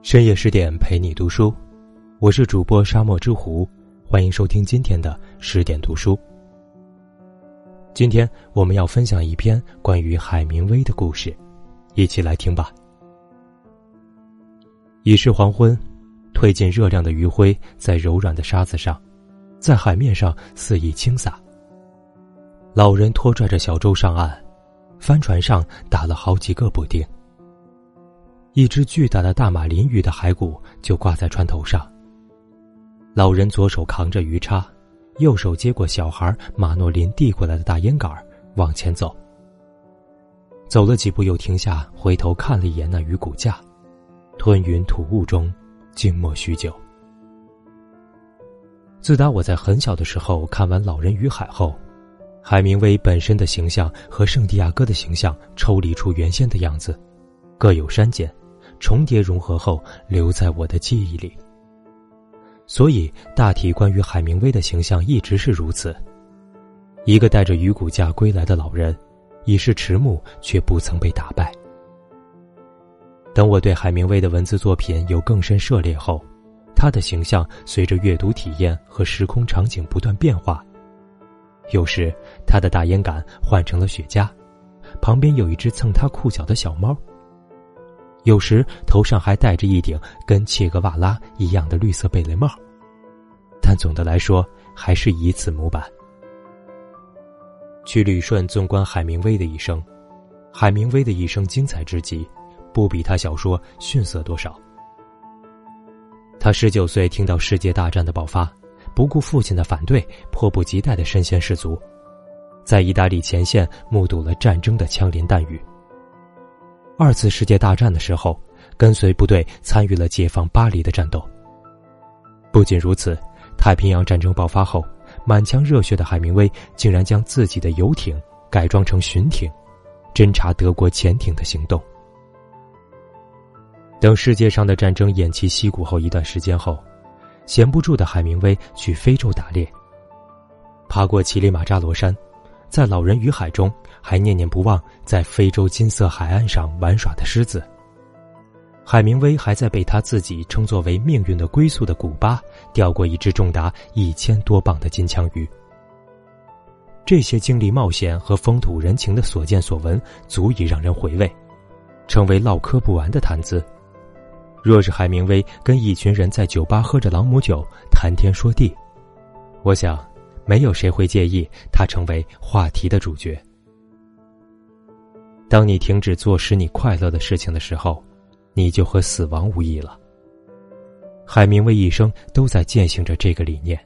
深夜十点陪你读书，我是主播沙漠之狐，欢迎收听今天的十点读书。今天我们要分享一篇关于海明威的故事，一起来听吧。已是黄昏，褪尽热量的余晖在柔软的沙子上，在海面上肆意倾洒。老人拖拽着小舟上岸，帆船上打了好几个补丁。一只巨大的大马林鱼的骸骨就挂在船头上。老人左手扛着鱼叉，右手接过小孩马诺林递过来的大烟杆，往前走。走了几步，又停下，回头看了一眼那鱼骨架，吞云吐雾中，静默许久。自打我在很小的时候看完《老人与海》后，海明威本身的形象和圣地亚哥的形象抽离出原先的样子，各有删减。重叠融合后，留在我的记忆里。所以，大体关于海明威的形象一直是如此：一个带着鱼骨架归来的老人，已是迟暮，却不曾被打败。等我对海明威的文字作品有更深涉猎后，他的形象随着阅读体验和时空场景不断变化。有时，他的大烟杆换成了雪茄，旁边有一只蹭他裤脚的小猫。有时头上还戴着一顶跟切格瓦拉一样的绿色贝雷帽，但总的来说还是以此模板。去旅顺纵观海明威的一生，海明威的一生精彩之极，不比他小说逊色多少。他十九岁听到世界大战的爆发，不顾父亲的反对，迫不及待的身先士卒，在意大利前线目睹了战争的枪林弹雨。二次世界大战的时候，跟随部队参与了解放巴黎的战斗。不仅如此，太平洋战争爆发后，满腔热血的海明威竟然将自己的游艇改装成巡艇，侦察德国潜艇的行动。等世界上的战争偃旗息鼓后一段时间后，闲不住的海明威去非洲打猎，爬过乞力马扎罗山。在《老人与海》中，还念念不忘在非洲金色海岸上玩耍的狮子。海明威还在被他自己称作为命运的归宿的古巴钓过一只重达一千多磅的金枪鱼。这些经历冒险和风土人情的所见所闻，足以让人回味，成为唠嗑不完的谈资。若是海明威跟一群人在酒吧喝着朗姆酒谈天说地，我想。没有谁会介意他成为话题的主角。当你停止做使你快乐的事情的时候，你就和死亡无异了。海明威一生都在践行着这个理念。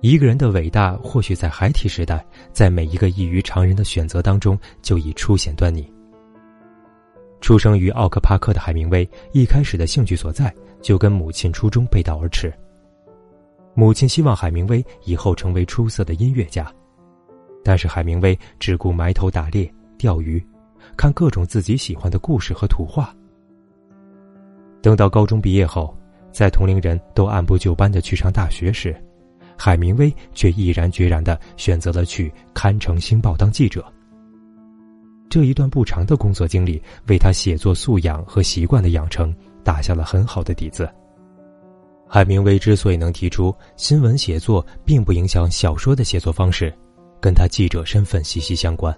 一个人的伟大，或许在孩提时代，在每一个异于常人的选择当中就已初显端倪。出生于奥克帕克的海明威，一开始的兴趣所在，就跟母亲初衷背道而驰。母亲希望海明威以后成为出色的音乐家，但是海明威只顾埋头打猎、钓鱼，看各种自己喜欢的故事和图画。等到高中毕业后，在同龄人都按部就班的去上大学时，海明威却毅然决然的选择了去堪城星报当记者。这一段不长的工作经历，为他写作素养和习惯的养成打下了很好的底子。海明威之所以能提出新闻写作并不影响小说的写作方式，跟他记者身份息息相关。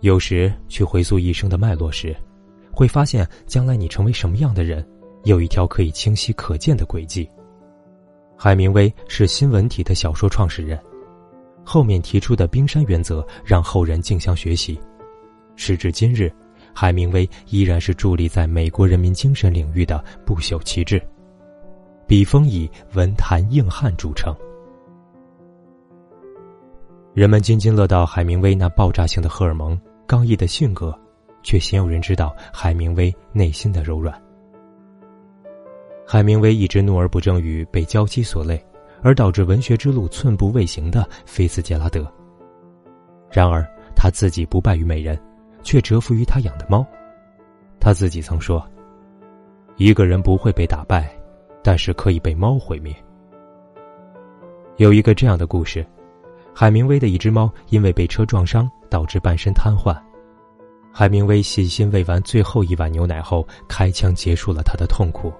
有时去回溯一生的脉络时，会发现将来你成为什么样的人，有一条可以清晰可见的轨迹。海明威是新闻体的小说创始人，后面提出的冰山原则让后人竞相学习。时至今日，海明威依然是伫立在美国人民精神领域的不朽旗帜。笔锋以文坛硬汉著称，人们津津乐道海明威那爆炸性的荷尔蒙、刚毅的性格，却鲜有人知道海明威内心的柔软。海明威一直怒而不争于被娇妻所累，而导致文学之路寸步未行的菲茨杰拉德。然而他自己不败于美人，却折服于他养的猫。他自己曾说：“一个人不会被打败。”但是可以被猫毁灭。有一个这样的故事：海明威的一只猫因为被车撞伤，导致半身瘫痪。海明威细心喂完最后一碗牛奶后，开枪结束了他的痛苦。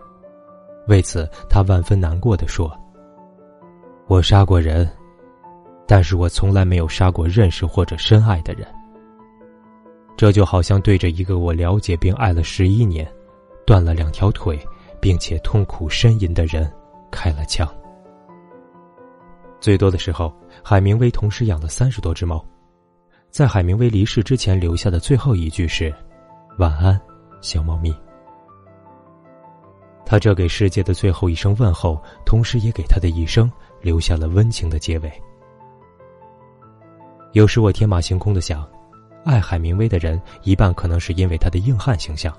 为此，他万分难过的说：“我杀过人，但是我从来没有杀过认识或者深爱的人。这就好像对着一个我了解并爱了十一年、断了两条腿，并且痛苦呻吟的人开了枪。”最多的时候，海明威同时养了三十多只猫。在海明威离世之前留下的最后一句是：“晚安，小猫咪。”他这给世界的最后一声问候，同时也给他的一生留下了温情的结尾。有时我天马行空的想，爱海明威的人，一半可能是因为他的硬汉形象，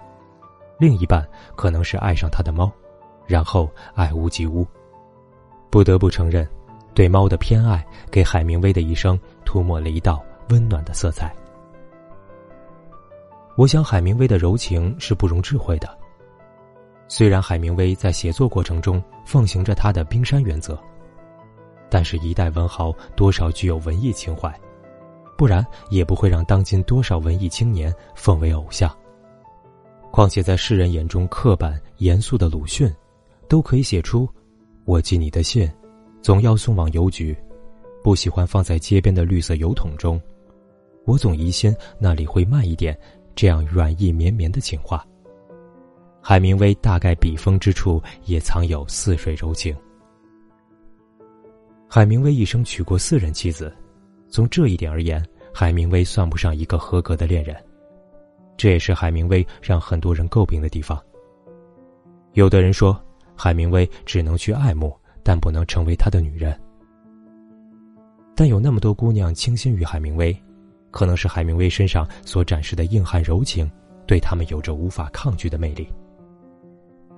另一半可能是爱上他的猫，然后爱屋及乌。不得不承认，对猫的偏爱给海明威的一生涂抹了一道。温暖的色彩。我想，海明威的柔情是不容智慧的。虽然海明威在写作过程中奉行着他的冰山原则，但是，一代文豪多少具有文艺情怀，不然也不会让当今多少文艺青年奉为偶像。况且，在世人眼中刻板严肃的鲁迅，都可以写出“我寄你的信，总要送往邮局，不喜欢放在街边的绿色油桶中。”我总疑心那里会慢一点，这样软意绵绵的情话。海明威大概笔锋之处也藏有似水柔情。海明威一生娶过四任妻子，从这一点而言，海明威算不上一个合格的恋人。这也是海明威让很多人诟病的地方。有的人说，海明威只能去爱慕，但不能成为他的女人。但有那么多姑娘倾心于海明威。可能是海明威身上所展示的硬汉柔情，对他们有着无法抗拒的魅力。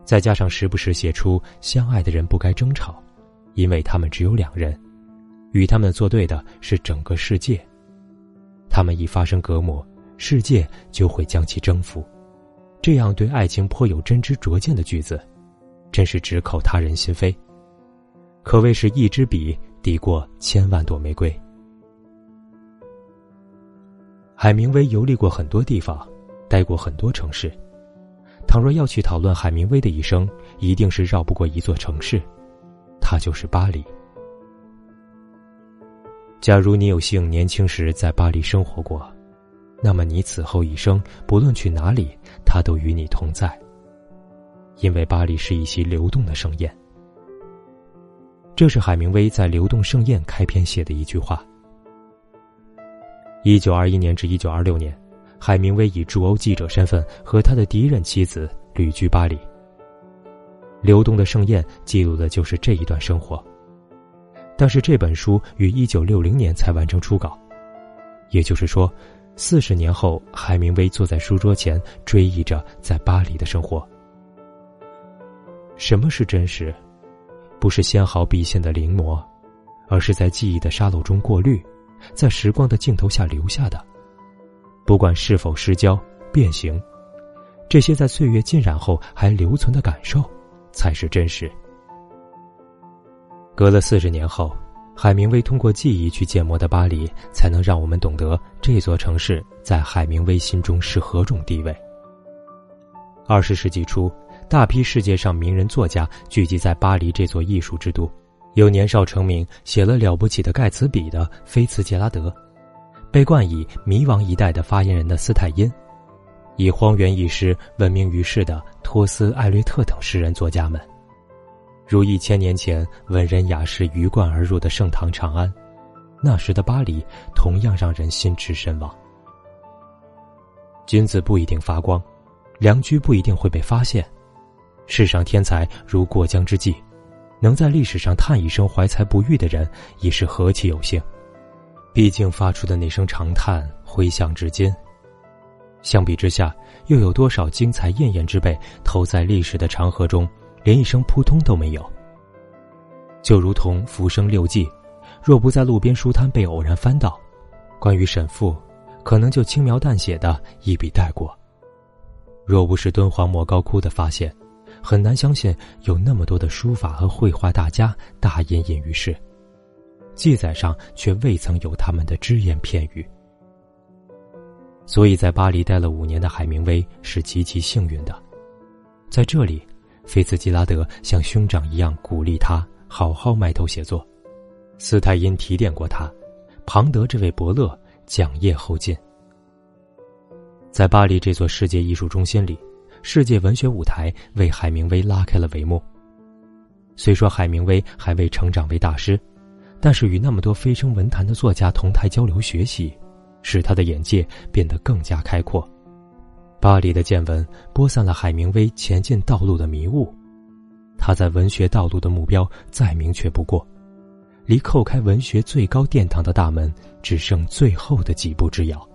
再加上时不时写出相爱的人不该争吵，因为他们只有两人，与他们作对的是整个世界。他们一发生隔膜，世界就会将其征服。这样对爱情颇有真知灼见的句子，真是直扣他人心扉，可谓是一支笔抵过千万朵玫瑰。海明威游历过很多地方，待过很多城市。倘若要去讨论海明威的一生，一定是绕不过一座城市，它就是巴黎。假如你有幸年轻时在巴黎生活过，那么你此后一生不论去哪里，他都与你同在。因为巴黎是一席流动的盛宴。这是海明威在《流动盛宴》开篇写的一句话。一九二一年至一九二六年，海明威以驻欧记者身份和他的第一任妻子旅居巴黎。流动的盛宴记录的就是这一段生活。但是这本书于一九六零年才完成初稿，也就是说，四十年后，海明威坐在书桌前追忆着在巴黎的生活。什么是真实？不是纤毫毕现的临摹，而是在记忆的沙漏中过滤。在时光的镜头下留下的，不管是否失焦、变形，这些在岁月浸染后还留存的感受，才是真实。隔了四十年后，海明威通过记忆去建模的巴黎，才能让我们懂得这座城市在海明威心中是何种地位。二十世纪初，大批世界上名人作家聚集在巴黎这座艺术之都。有年少成名、写了了不起的盖茨比的菲茨杰拉德，被冠以“迷惘一代”的发言人的斯泰因，以荒原一诗闻名于世的托斯、艾略特等诗人作家们，如一千年前文人雅士鱼贯而入的盛唐长安，那时的巴黎同样让人心驰神往。君子不一定发光，良驹不一定会被发现，世上天才如过江之鲫。能在历史上叹一声怀才不遇的人，已是何其有幸。毕竟发出的那声长叹回响至今。相比之下，又有多少精彩艳艳之辈投在历史的长河中，连一声扑通都没有？就如同《浮生六记》，若不在路边书摊被偶然翻到，关于沈复，可能就轻描淡写的一笔带过。若不是敦煌莫高窟的发现。很难相信有那么多的书法和绘画大家大隐隐于世，记载上却未曾有他们的只言片语。所以在巴黎待了五年的海明威是极其幸运的，在这里，菲茨吉拉德像兄长一样鼓励他好好埋头写作，斯泰因提点过他，庞德这位伯乐讲业后进。在巴黎这座世界艺术中心里，世界文学舞台为海明威拉开了帷幕。虽说海明威还未成长为大师，但是与那么多飞升文坛的作家同台交流学习。使他的眼界变得更加开阔。巴黎的见闻播散了海明威前进道路的迷雾，他在文学道路的目标再明确不过，离叩开文学最高殿堂的大门只剩最后的几步之遥。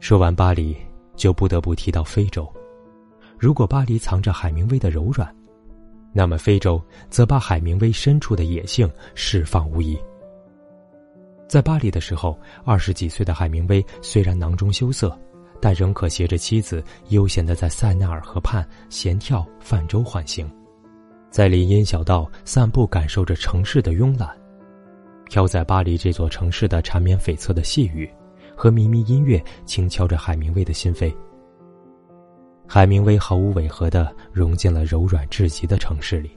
说完巴黎，就不得不提到非洲。如果巴黎藏着海明威的柔软，那么非洲则把海明威深处的野性释放无疑。在巴黎的时候，二十几岁的海明威虽然囊中羞涩，但仍可携着妻子悠闲的在塞纳尔河畔闲跳泛舟缓行，在林荫小道散步，感受着城市的慵懒。飘在巴黎这座城市的缠绵悱恻的细雨，和靡靡音乐轻敲着海明威的心扉。海明威毫无违和的融进了柔软至极的城市里。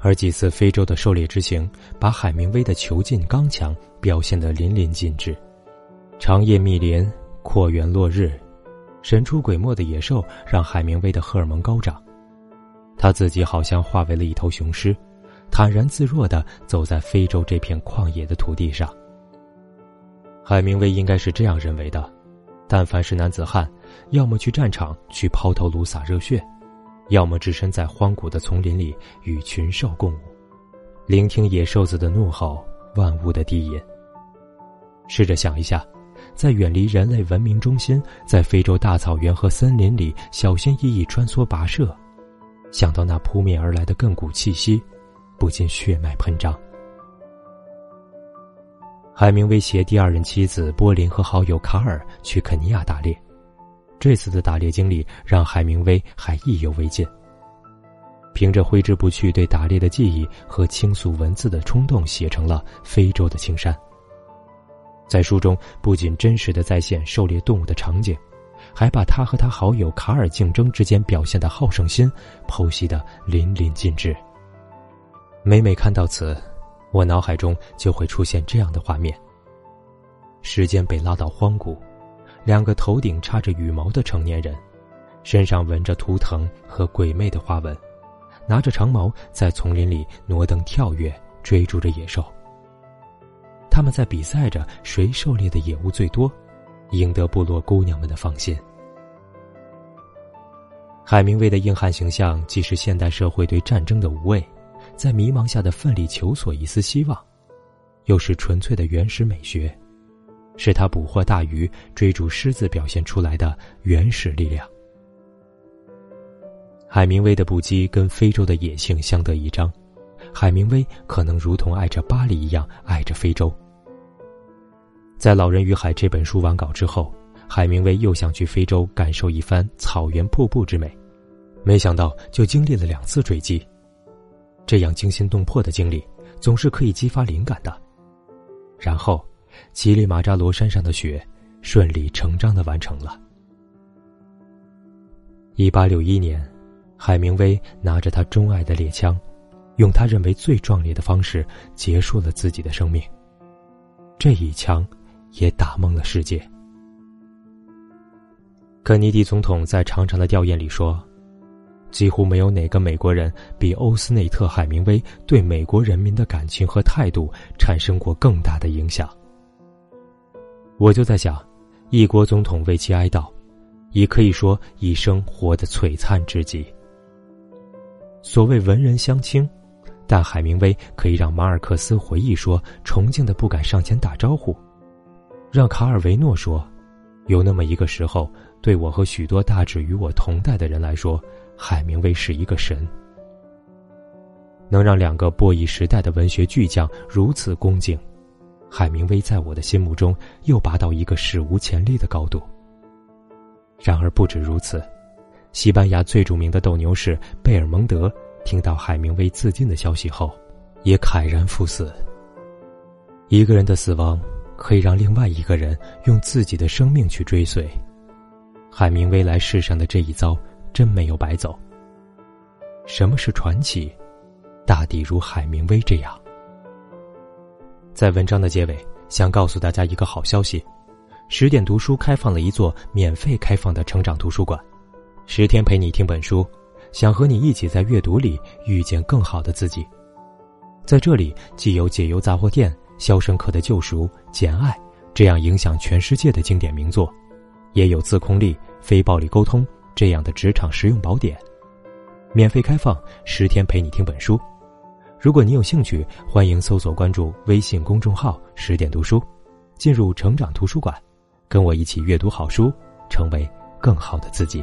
而几次非洲的狩猎之行，把海明威的囚禁刚强表现得淋漓尽致。长夜密林、阔远落日、神出鬼没的野兽，让海明威的荷尔蒙高涨。他自己好像化为了一头雄狮，坦然自若地走在非洲这片旷野的土地上。海明威应该是这样认为的：但凡是男子汉，要么去战场去抛头颅洒热血。要么置身在荒古的丛林里与群兽共舞，聆听野兽子的怒吼，万物的低吟。试着想一下，在远离人类文明中心，在非洲大草原和森林里小心翼翼穿梭跋涉，想到那扑面而来的亘古气息，不禁血脉喷张。海明威携第二任妻子波林和好友卡尔去肯尼亚打猎。这次的打猎经历让海明威还意犹未尽。凭着挥之不去对打猎的记忆和倾诉文字的冲动，写成了《非洲的青山》。在书中，不仅真实的再现狩猎动物的场景，还把他和他好友卡尔竞争之间表现的好胜心剖析的淋漓尽致。每每看到此，我脑海中就会出现这样的画面：时间被拉到荒谷。两个头顶插着羽毛的成年人，身上纹着图腾和鬼魅的花纹，拿着长矛在丛林里挪蹬跳跃，追逐着野兽。他们在比赛着谁狩猎的野物最多，赢得部落姑娘们的芳心。海明威的硬汉形象，既是现代社会对战争的无畏，在迷茫下的奋力求索一丝希望，又是纯粹的原始美学。是他捕获大鱼、追逐狮子表现出来的原始力量。海明威的不羁跟非洲的野性相得益彰，海明威可能如同爱着巴黎一样爱着非洲。在《老人与海》这本书完稿之后，海明威又想去非洲感受一番草原瀑布之美，没想到就经历了两次坠机。这样惊心动魄的经历，总是可以激发灵感的。然后。乞力马扎罗山上的雪，顺理成章的完成了。一八六一年，海明威拿着他钟爱的猎枪，用他认为最壮烈的方式结束了自己的生命。这一枪，也打懵了世界。肯尼迪总统在长长的吊唁里说：“几乎没有哪个美国人比欧斯内特·海明威对美国人民的感情和态度产生过更大的影响。”我就在想，一国总统为其哀悼，也可以说一生活得璀璨至极。所谓文人相轻，但海明威可以让马尔克斯回忆说崇敬的不敢上前打招呼，让卡尔维诺说，有那么一个时候，对我和许多大致与我同代的人来说，海明威是一个神。能让两个波一时代的文学巨匠如此恭敬。海明威在我的心目中又拔到一个史无前例的高度。然而不止如此，西班牙最著名的斗牛士贝尔蒙德听到海明威自尽的消息后，也慨然赴死。一个人的死亡可以让另外一个人用自己的生命去追随。海明威来世上的这一遭，真没有白走。什么是传奇？大抵如海明威这样。在文章的结尾，想告诉大家一个好消息：十点读书开放了一座免费开放的成长图书馆，十天陪你听本书，想和你一起在阅读里遇见更好的自己。在这里，既有《解忧杂货店》《肖申克的救赎》《简爱》这样影响全世界的经典名作，也有自控力、非暴力沟通这样的职场实用宝典。免费开放，十天陪你听本书。如果你有兴趣，欢迎搜索关注微信公众号“十点读书”，进入成长图书馆，跟我一起阅读好书，成为更好的自己。